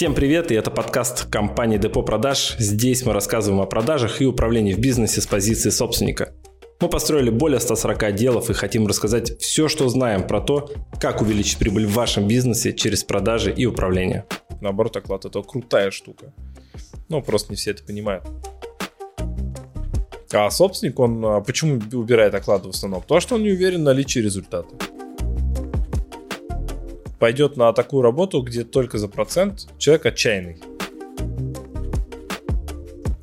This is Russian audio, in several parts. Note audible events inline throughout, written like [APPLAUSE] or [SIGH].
Всем привет, и это подкаст компании Депо Продаж. Здесь мы рассказываем о продажах и управлении в бизнесе с позиции собственника. Мы построили более 140 отделов и хотим рассказать все, что знаем про то, как увеличить прибыль в вашем бизнесе через продажи и управление. Наоборот, оклад это крутая штука. Ну, просто не все это понимают. А собственник, он а, почему убирает оклады в основном? Потому что он не уверен в наличии результата пойдет на такую работу, где только за процент человек отчаянный.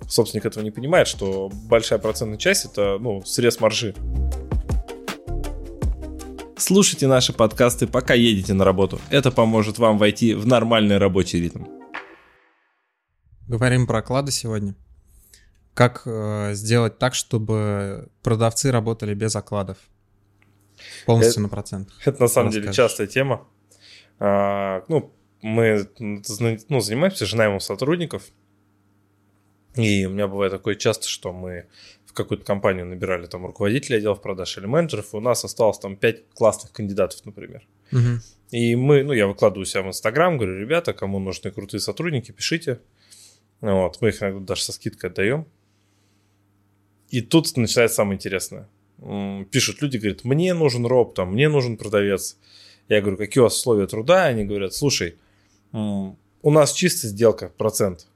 Собственник этого не понимает, что большая процентная часть это ну, срез маржи. Слушайте наши подкасты, пока едете на работу. Это поможет вам войти в нормальный рабочий ритм. Говорим про оклады сегодня. Как э, сделать так, чтобы продавцы работали без окладов? Полностью это, на процент. Это на самом деле частая тема. А, ну, мы ну, занимаемся наймом сотрудников. И у меня бывает такое часто, что мы в какую-то компанию набирали там руководителя отделов продаж или менеджеров, и у нас осталось там 5 классных кандидатов, например. Угу. И мы, ну, я выкладываю себя в Инстаграм, говорю, ребята, кому нужны крутые сотрудники, пишите. Вот, мы их иногда даже со скидкой отдаем. И тут начинается самое интересное. Пишут люди, говорят, мне нужен роб, там, мне нужен продавец. Я говорю, какие у вас условия труда? Они говорят, слушай, у нас чистая сделка, процент.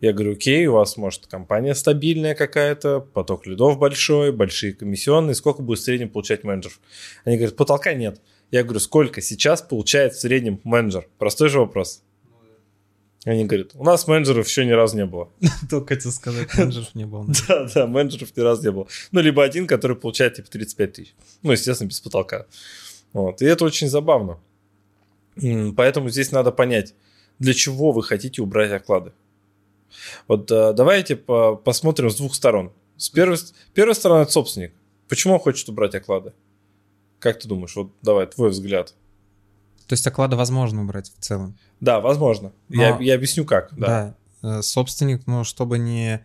Я говорю, окей, у вас, может, компания стабильная какая-то, поток лидов большой, большие комиссионные, сколько будет в среднем получать менеджер? Они говорят, потолка нет. Я говорю, сколько сейчас получает в среднем менеджер? Простой же вопрос. Они говорят, у нас менеджеров еще ни разу не было. [LAUGHS] Только хотел сказать, менеджеров не было. Да, да, менеджеров ни разу не было. Ну, либо один, который получает типа 35 тысяч. Ну, естественно, без потолка. Вот. И это очень забавно. Поэтому здесь надо понять, для чего вы хотите убрать оклады. Вот э, давайте по посмотрим с двух сторон. С первой, первой стороны это собственник. Почему он хочет убрать оклады? Как ты думаешь? Вот давай, твой взгляд. То есть оклады возможно убрать в целом? Да, возможно. Но, я, я объясню как. Да. да. Э, собственник, ну, чтобы не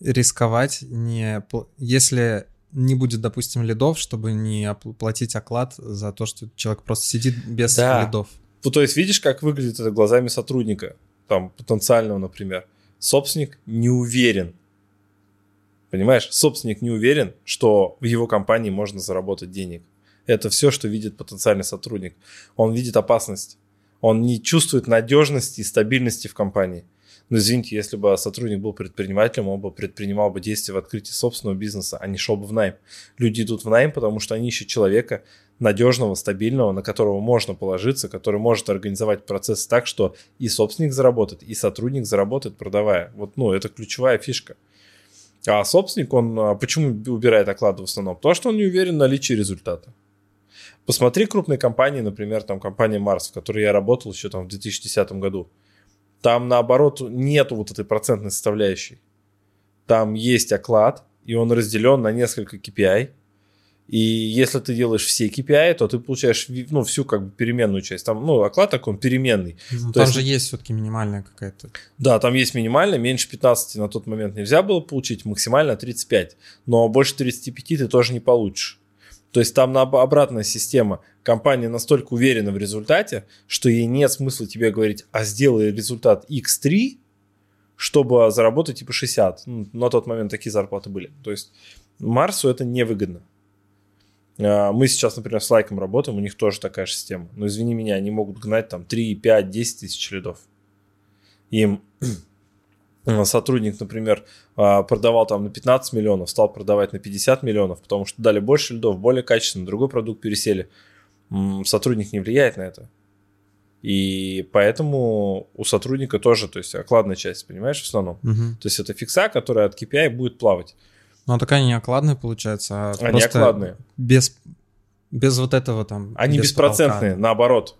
рисковать, не... если не будет, допустим, лидов, чтобы не оплатить оклад за то, что человек просто сидит без да. лидов. Ну, то есть видишь, как выглядит это глазами сотрудника, там, потенциального, например. Собственник не уверен, понимаешь, собственник не уверен, что в его компании можно заработать денег. Это все, что видит потенциальный сотрудник. Он видит опасность. Он не чувствует надежности и стабильности в компании. Но извините, если бы сотрудник был предпринимателем, он бы предпринимал бы действия в открытии собственного бизнеса, а не шел бы в найм. Люди идут в найм, потому что они ищут человека надежного, стабильного, на которого можно положиться, который может организовать процесс так, что и собственник заработает, и сотрудник заработает, продавая. Вот, ну, это ключевая фишка. А собственник, он а, почему убирает оклады в основном? Потому что он не уверен в наличии результата. Посмотри крупные компании, например, там компания Марс, в которой я работал еще там в 2010 году. Там, наоборот, нету вот этой процентной составляющей. Там есть оклад, и он разделен на несколько KPI. И если ты делаешь все KPI, то ты получаешь ну, всю как бы переменную часть. Там, ну, оклад такой, он переменный. Ну, там есть, же есть все-таки минимальная какая-то. Да, там есть минимальная, меньше 15 на тот момент нельзя было получить, максимально 35. Но больше 35 ты тоже не получишь. То есть там на обратная система. Компания настолько уверена в результате, что ей нет смысла тебе говорить, а сделай результат X3, чтобы заработать типа 60. Ну, на тот момент такие зарплаты были. То есть Марсу это невыгодно. А, мы сейчас, например, с лайком работаем, у них тоже такая же система. Но извини меня, они могут гнать там 3, 5, 10 тысяч лидов. Им сотрудник, например, а, продавал там на 15 миллионов, стал продавать на 50 миллионов, потому что дали больше льдов, более качественно, другой продукт пересели. Сотрудник не влияет на это. И поэтому у сотрудника тоже, то есть окладная часть, понимаешь, в основном. Угу. То есть это фикса, которая от KPI будет плавать. Ну, а такая не окладная получается, а Они просто окладные. без, без вот этого там... Они без беспроцентные, потолка. наоборот.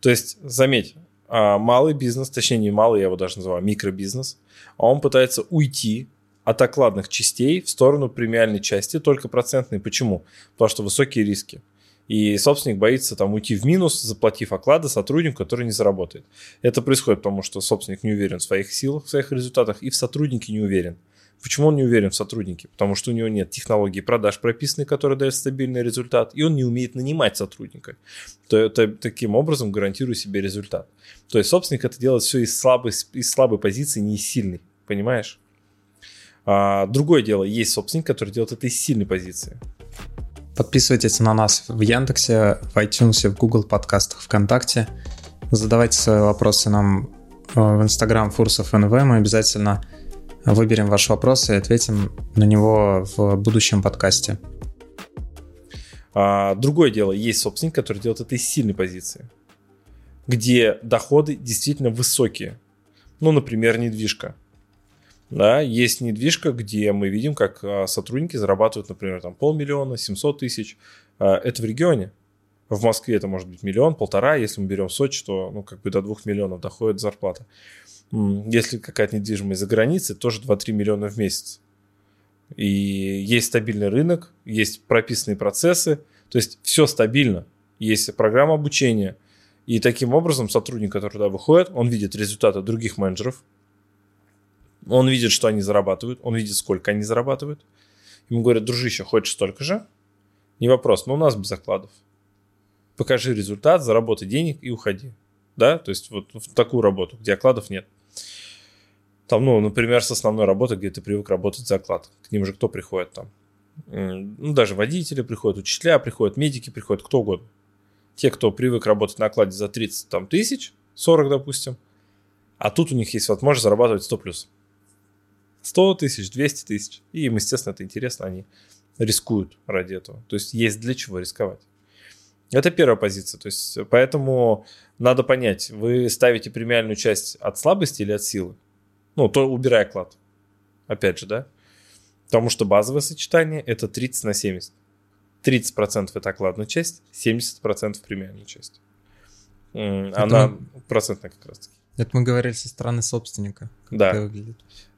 То есть, заметь, малый бизнес, точнее не малый, я его даже называю микробизнес, а он пытается уйти от окладных частей в сторону премиальной части, только процентной. Почему? Потому что высокие риски. И собственник боится там уйти в минус, заплатив оклады сотруднику, который не заработает. Это происходит потому, что собственник не уверен в своих силах, в своих результатах, и в сотруднике не уверен. Почему он не уверен в сотруднике? Потому что у него нет технологии продаж прописанной, которая дает стабильный результат, и он не умеет нанимать сотрудника. То это таким образом гарантирует себе результат. То есть собственник это делает все из слабой, из слабой позиции, не из сильной. Понимаешь? А, другое дело, есть собственник, который делает это из сильной позиции. Подписывайтесь на нас в Яндексе, в iTunes, в Google подкастах, ВКонтакте. Задавайте свои вопросы нам э, в Instagram Фурсов НВ. Мы обязательно выберем ваш вопрос и ответим на него в будущем подкасте. А, другое дело, есть собственник, который делает это из сильной позиции, где доходы действительно высокие. Ну, например, недвижка. Да, есть недвижка, где мы видим, как а, сотрудники зарабатывают, например, там полмиллиона, 700 тысяч. А, это в регионе. В Москве это может быть миллион, полтора. Если мы берем Сочи, то ну, как бы до двух миллионов доходит зарплата. Если какая-то недвижимость за границей, тоже 2-3 миллиона в месяц. И есть стабильный рынок, есть прописанные процессы, то есть все стабильно. Есть программа обучения. И таким образом сотрудник, который туда выходит, он видит результаты других менеджеров, он видит, что они зарабатывают, он видит, сколько они зарабатывают. Ему говорят, дружище, хочешь столько же? Не вопрос, но у нас без закладов. Покажи результат, заработай денег и уходи. Да, то есть вот в такую работу, где окладов нет. Там, ну, например, с основной работы, где ты привык работать за оклад. К ним же кто приходит там? Ну, даже водители приходят, учителя приходят, медики приходят, кто угодно. Те, кто привык работать на окладе за 30 там, тысяч, 40, допустим, а тут у них есть возможность зарабатывать 100 плюс. 100 тысяч, 200 тысяч. И им, естественно, это интересно, они рискуют ради этого. То есть есть для чего рисковать. Это первая позиция. То есть поэтому надо понять, вы ставите премиальную часть от слабости или от силы. Ну, то убирая клад. Опять же, да? Потому что базовое сочетание это 30 на 70. 30% это окладная часть, 70% премиальная часть. Она мы... процентная как раз таки. Это мы говорили со стороны собственника. Как да. Это выглядит.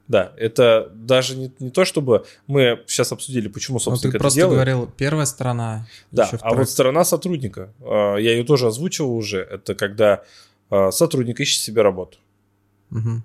Да, это даже не, не то, чтобы мы сейчас обсудили, почему ну, ты это просто делает. говорил, первая сторона. Да, а вот сторона сотрудника, а, я ее тоже озвучивал уже, это когда а, сотрудник ищет себе работу. Угу.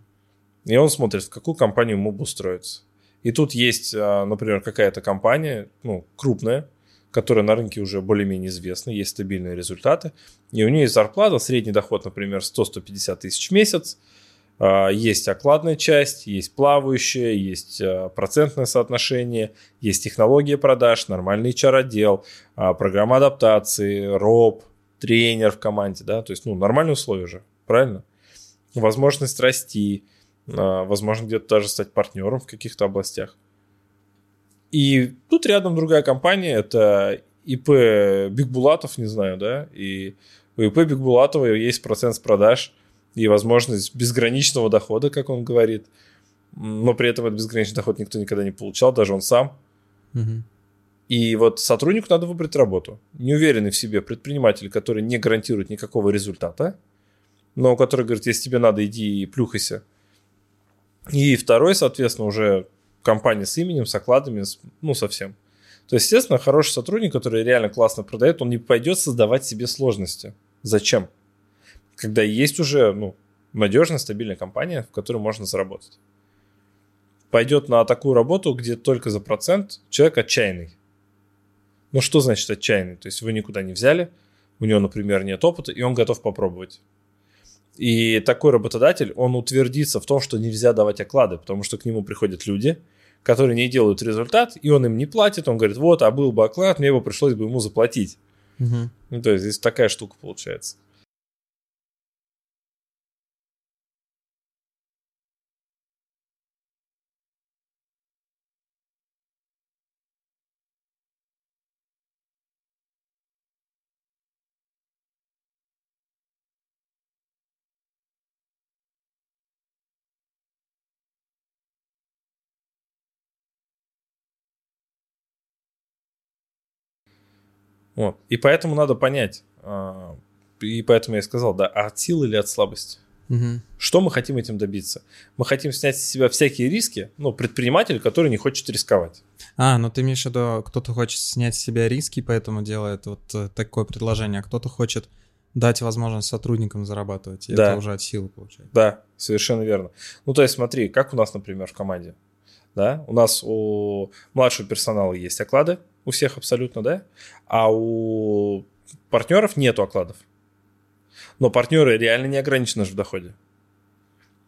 И он смотрит, в какую компанию ему бы устроиться. И тут есть, а, например, какая-то компания, ну, крупная, которая на рынке уже более-менее известна, есть стабильные результаты, и у нее есть зарплата, средний доход, например, 100-150 тысяч в месяц, а, есть окладная часть, есть плавающая, есть а, процентное соотношение, есть технология продаж, нормальный HR-отдел, программа адаптации, роб, тренер в команде, да, то есть, ну, нормальные условия же, правильно? Возможность расти, возможно, где-то даже стать партнером в каких-то областях. И тут рядом другая компания, это ИП Бигбулатов, не знаю, да, и у ИП Бигбулатова есть процент с продаж и возможность безграничного дохода, как он говорит, но при этом этот безграничный доход никто никогда не получал, даже он сам. Угу. И вот сотруднику надо выбрать работу. Неуверенный в себе предприниматель, который не гарантирует никакого результата, но который говорит, если тебе надо, иди и плюхайся. И второй, соответственно, уже компания с именем, с окладами, ну, совсем. То есть, естественно, хороший сотрудник, который реально классно продает, он не пойдет создавать себе сложности. Зачем? Когда есть уже ну, надежная, стабильная компания, в которой можно заработать. Пойдет на такую работу, где только за процент человек отчаянный. Ну, что значит отчаянный? То есть вы никуда не взяли, у него, например, нет опыта, и он готов попробовать. И такой работодатель, он утвердится в том, что нельзя давать оклады, потому что к нему приходят люди, которые не делают результат, и он им не платит, он говорит, вот, а был бы оклад, мне бы пришлось бы ему заплатить. Угу. Ну, то есть здесь такая штука получается. Вот. И поэтому надо понять, а, и поэтому я сказал, да, от силы или от слабости. Угу. Что мы хотим этим добиться? Мы хотим снять с себя всякие риски, ну, предприниматель, который не хочет рисковать. А, ну ты имеешь в виду, кто-то хочет снять с себя риски, поэтому делает вот э, такое предложение, а кто-то хочет дать возможность сотрудникам зарабатывать, и да. это уже от силы получается. Да, совершенно верно. Ну, то есть смотри, как у нас, например, в команде. да, у нас у младшего персонала есть оклады, у всех абсолютно, да, а у партнеров нету окладов. Но партнеры реально не ограничены в доходе.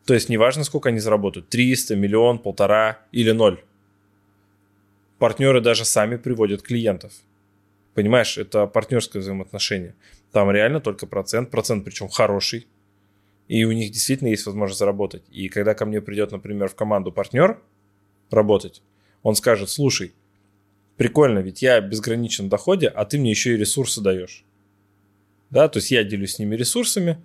То есть неважно, сколько они заработают, 300, миллион, полтора или ноль. Партнеры даже сами приводят клиентов. Понимаешь, это партнерское взаимоотношение. Там реально только процент, процент причем хороший. И у них действительно есть возможность заработать. И когда ко мне придет, например, в команду партнер работать, он скажет, слушай, прикольно, ведь я безграничен в доходе, а ты мне еще и ресурсы даешь. Да, то есть я делюсь с ними ресурсами,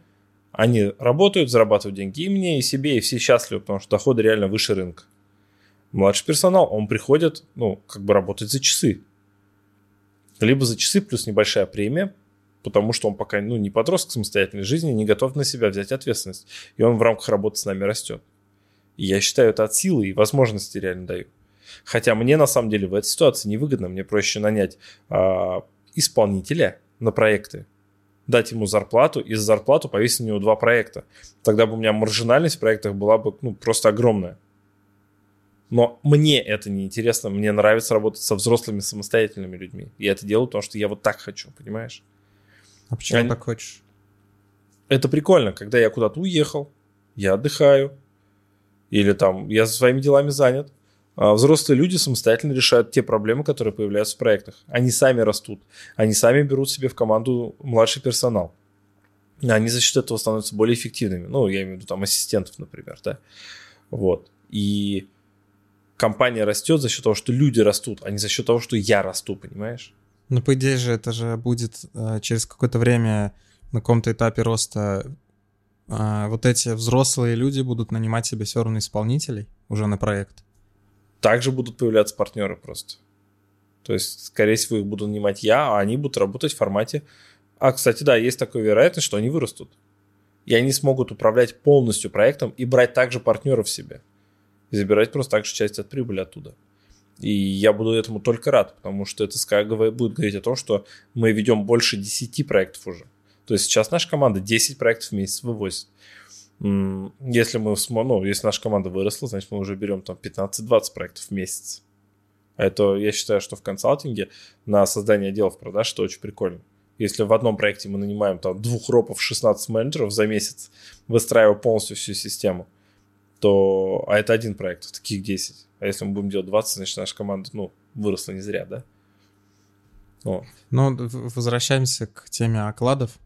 они работают, зарабатывают деньги и мне, и себе, и все счастливы, потому что доходы реально выше рынка. Младший персонал, он приходит, ну, как бы работать за часы. Либо за часы плюс небольшая премия, потому что он пока ну, не подросток самостоятельной жизни, не готов на себя взять ответственность. И он в рамках работы с нами растет. И я считаю это от силы и возможности реально даю. Хотя мне на самом деле в этой ситуации невыгодно. Мне проще нанять а, исполнителя на проекты, дать ему зарплату и за зарплату повесить на него два проекта. Тогда бы у меня маржинальность в проектах была бы ну, просто огромная. Но мне это не интересно. Мне нравится работать со взрослыми самостоятельными людьми. И это делаю, потому что я вот так хочу, понимаешь? А почему Они... так хочешь? Это прикольно, когда я куда-то уехал, я отдыхаю, или там я своими делами занят. А взрослые люди самостоятельно решают те проблемы, которые появляются в проектах. Они сами растут, они сами берут себе в команду младший персонал. Они за счет этого становятся более эффективными. Ну, я имею в виду там ассистентов, например, да. Вот. И компания растет за счет того, что люди растут, а не за счет того, что я расту, понимаешь? Ну, по идее же, это же будет э, через какое-то время на каком-то этапе роста э, вот эти взрослые люди будут нанимать себе все равно исполнителей уже на проект. Также будут появляться партнеры просто. То есть, скорее всего, их буду нанимать я, а они будут работать в формате... А, кстати, да, есть такая вероятность, что они вырастут. И они смогут управлять полностью проектом и брать также партнеров себе и забирать просто так же часть от прибыли оттуда. И я буду этому только рад, потому что это будет говорить о том, что мы ведем больше 10 проектов уже. То есть сейчас наша команда 10 проектов в месяц вывозит. Если мы, ну, если наша команда выросла, значит, мы уже берем там 15-20 проектов в месяц. А это, я считаю, что в консалтинге на создание отделов продаж это очень прикольно. Если в одном проекте мы нанимаем там двух ропов, 16 менеджеров за месяц, выстраивая полностью всю систему – то... А это один проект, таких 10. А если мы будем делать 20, значит, наша команда, ну, выросла не зря, да? О. Ну, возвращаемся к теме окладов.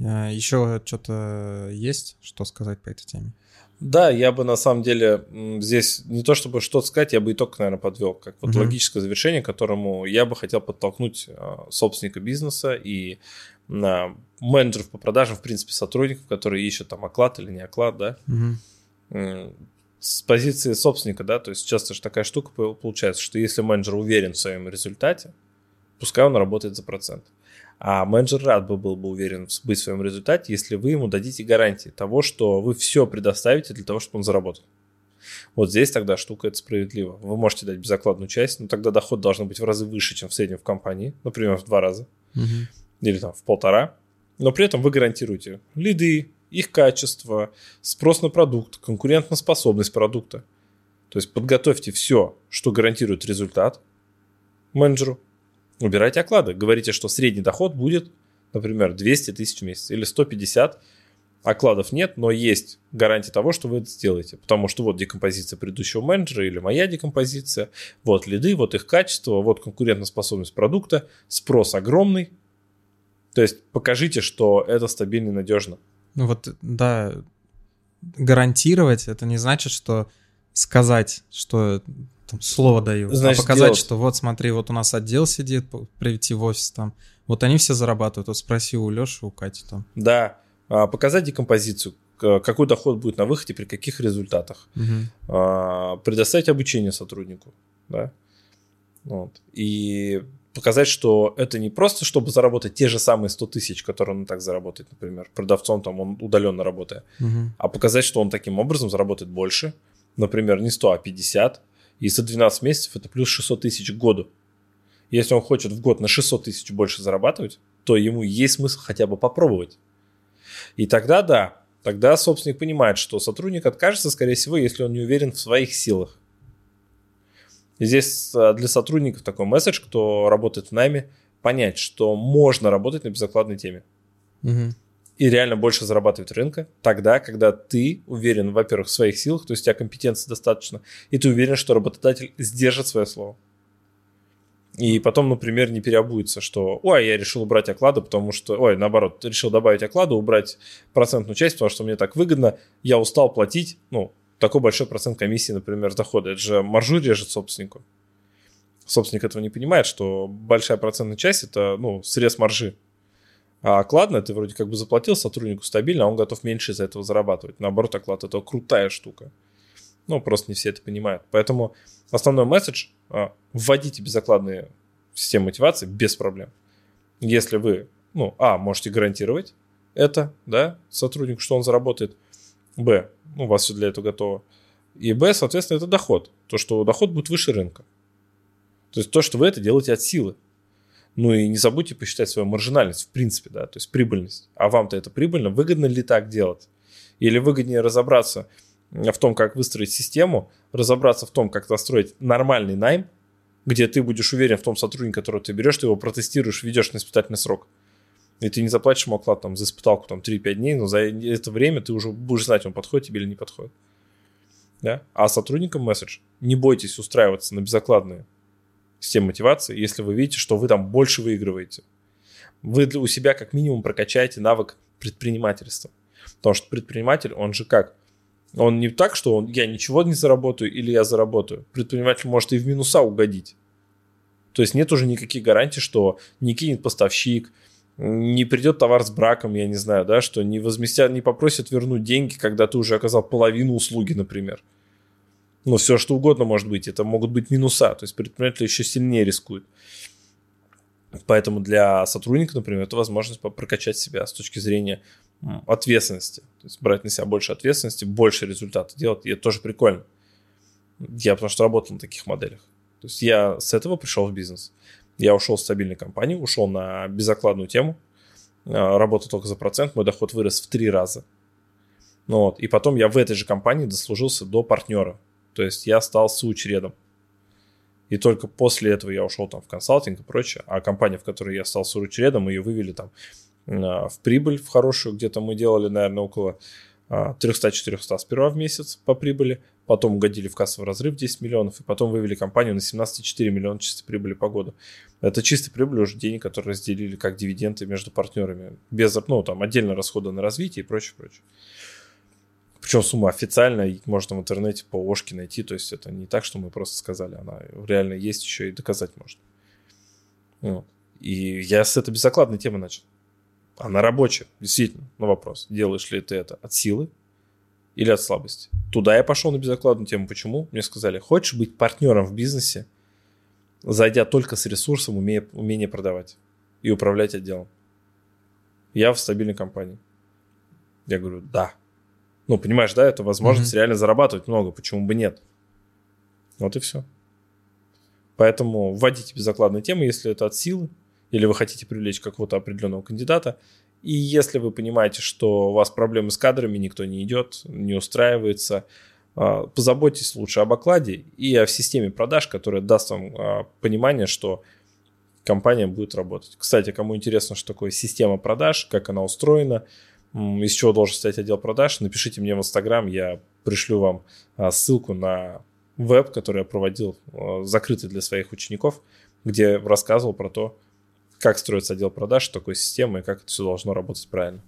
Э, Еще что-то есть, что сказать по этой теме? Да, я бы на самом деле здесь не то чтобы что-то сказать, я бы итог, наверное, подвел, как вот угу. логическое завершение, которому я бы хотел подтолкнуть э, собственника бизнеса и на менеджеров по продажам, в принципе, сотрудников, которые ищут там оклад или не оклад, да, угу с позиции собственника, да, то есть часто же такая штука получается, что если менеджер уверен в своем результате, пускай он работает за процент. А менеджер рад бы был бы уверен быть в своем результате, если вы ему дадите гарантии того, что вы все предоставите для того, чтобы он заработал. Вот здесь тогда штука это справедливо. Вы можете дать безокладную часть, но тогда доход должен быть в разы выше, чем в среднем в компании, например, в два раза угу. или там в полтора. Но при этом вы гарантируете лиды, их качество, спрос на продукт, конкурентоспособность продукта. То есть подготовьте все, что гарантирует результат менеджеру. Убирайте оклады. Говорите, что средний доход будет, например, 200 тысяч в месяц или 150. Окладов нет, но есть гарантия того, что вы это сделаете. Потому что вот декомпозиция предыдущего менеджера или моя декомпозиция, вот лиды, вот их качество, вот конкурентоспособность продукта, спрос огромный. То есть покажите, что это стабильно и надежно. Ну вот, да, гарантировать это не значит, что сказать, что там, слово даю, а значит, а показать, делать. что вот смотри, вот у нас отдел сидит, прийти в офис там, вот они все зарабатывают, вот спроси у Леши, у Кати там. Да, а, показать декомпозицию, какой доход будет на выходе, при каких результатах, угу. предоставить обучение сотруднику, да, вот. И показать, что это не просто, чтобы заработать те же самые 100 тысяч, которые он так заработает, например, продавцом там он удаленно работая, угу. а показать, что он таким образом заработает больше, например, не 100, а 50, и за 12 месяцев это плюс 600 тысяч к году. Если он хочет в год на 600 тысяч больше зарабатывать, то ему есть смысл хотя бы попробовать. И тогда да, тогда собственник понимает, что сотрудник откажется, скорее всего, если он не уверен в своих силах. И здесь а, для сотрудников такой месседж, кто работает в найме, понять, что можно работать на безокладной теме. Мгм. И реально больше зарабатывать рынка тогда, когда ты уверен, во-первых, в своих силах, то есть у тебя компетенции достаточно, и ты уверен, что работодатель сдержит свое слово. И потом, например, не переобуется, что ой, я решил убрать оклады, потому что, ой, наоборот, решил добавить оклады, убрать процентную часть, потому что мне так выгодно, я устал платить, ну, такой большой процент комиссии, например, дохода. Это же маржу режет собственнику. Собственник этого не понимает, что большая процентная часть это, ну, срез маржи. А окладно ты вроде как бы заплатил сотруднику стабильно, а он готов меньше из-за этого зарабатывать. Наоборот, оклад это крутая штука. Ну, просто не все это понимают. Поэтому основной месседж а, вводите безокладные системы мотивации без проблем. Если вы, ну, а, можете гарантировать это, да, сотруднику, что он заработает, б, ну, у вас все для этого готово, и б, соответственно, это доход. То, что доход будет выше рынка. То есть то, что вы это делаете от силы. Ну и не забудьте посчитать свою маржинальность, в принципе, да, то есть прибыльность. А вам-то это прибыльно? Выгодно ли так делать? Или выгоднее разобраться в том, как выстроить систему, разобраться в том, как настроить нормальный найм, где ты будешь уверен в том сотруднике, которого ты берешь, ты его протестируешь, ведешь на испытательный срок. И ты не заплатишь ему оклад там, за испыталку там, 3-5 дней, но за это время ты уже будешь знать, он подходит тебе или не подходит. Да? А сотрудникам месседж. Не бойтесь устраиваться на безокладные системы мотивации, если вы видите, что вы там больше выигрываете. Вы у себя как минимум прокачаете навык предпринимательства. Потому что предприниматель, он же как? Он не так, что он, я ничего не заработаю или я заработаю. Предприниматель может и в минуса угодить. То есть нет уже никаких гарантий, что не кинет поставщик, не придет товар с браком, я не знаю, да, что не возместят, не попросят вернуть деньги, когда ты уже оказал половину услуги, например. Ну, все что угодно может быть. Это могут быть минуса. То есть предприниматель еще сильнее рискует. Поэтому для сотрудника, например, это возможность прокачать себя с точки зрения ответственности. То есть брать на себя больше ответственности, больше результата делать. И это тоже прикольно. Я потому что работал на таких моделях. То есть я с этого пришел в бизнес. Я ушел с стабильной компании, ушел на безокладную тему, а, работал только за процент, мой доход вырос в три раза. Ну вот. И потом я в этой же компании дослужился до партнера. То есть я стал соучредом. И только после этого я ушел там в консалтинг и прочее. А компания, в которой я стал соучредом, ее вывели там а, в прибыль, в хорошую. Где-то мы делали, наверное, около а, 300-400 сперва в месяц по прибыли. Потом угодили в кассовый разрыв 10 миллионов. И потом вывели компанию на 17,4 миллиона чистой прибыли по году. Это чистая прибыль уже денег, которые разделили как дивиденды между партнерами. Без, ну, там, отдельно расходы на развитие и прочее, прочее. Причем сумма официальная, и можно в интернете по ОШКе найти, то есть это не так, что мы просто сказали, она реально есть еще и доказать можно. Вот. И я с этой безокладной темы начал. Она рабочая, действительно, на вопрос, делаешь ли ты это от силы или от слабости. Туда я пошел на безокладную тему. Почему? Мне сказали, хочешь быть партнером в бизнесе, зайдя только с ресурсом, умея, умение продавать и управлять отделом. Я в стабильной компании. Я говорю, да. Ну, понимаешь, да, это возможность Мгм. реально зарабатывать много, почему бы нет. Вот и все. Поэтому вводите безокладные темы, если это от силы, или вы хотите привлечь какого-то определенного кандидата. И если вы понимаете, что у вас проблемы с кадрами, никто не идет, не устраивается, а, позаботьтесь лучше об окладе и о системе продаж, которая даст вам а, понимание, что компания будет работать. Кстати, кому интересно, что такое система продаж, как она устроена, из чего должен стоять отдел продаж, напишите мне в Инстаграм, я пришлю вам а, ссылку на веб, который я проводил, а, закрытый для своих учеников, где рассказывал про то, как строится отдел продаж, что такое система и как это все должно работать правильно.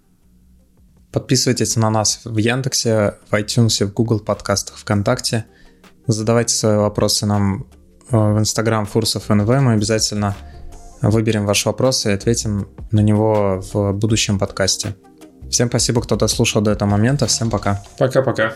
Подписывайтесь на нас в Яндексе, в iTunes, в Google подкастах, ВКонтакте. Задавайте свои вопросы нам э, в Instagram Фурсов НВ. Мы обязательно выберем ваш вопрос и ответим на него в будущем подкасте. Всем спасибо, кто дослушал до этого момента. Всем пока. Пока-пока.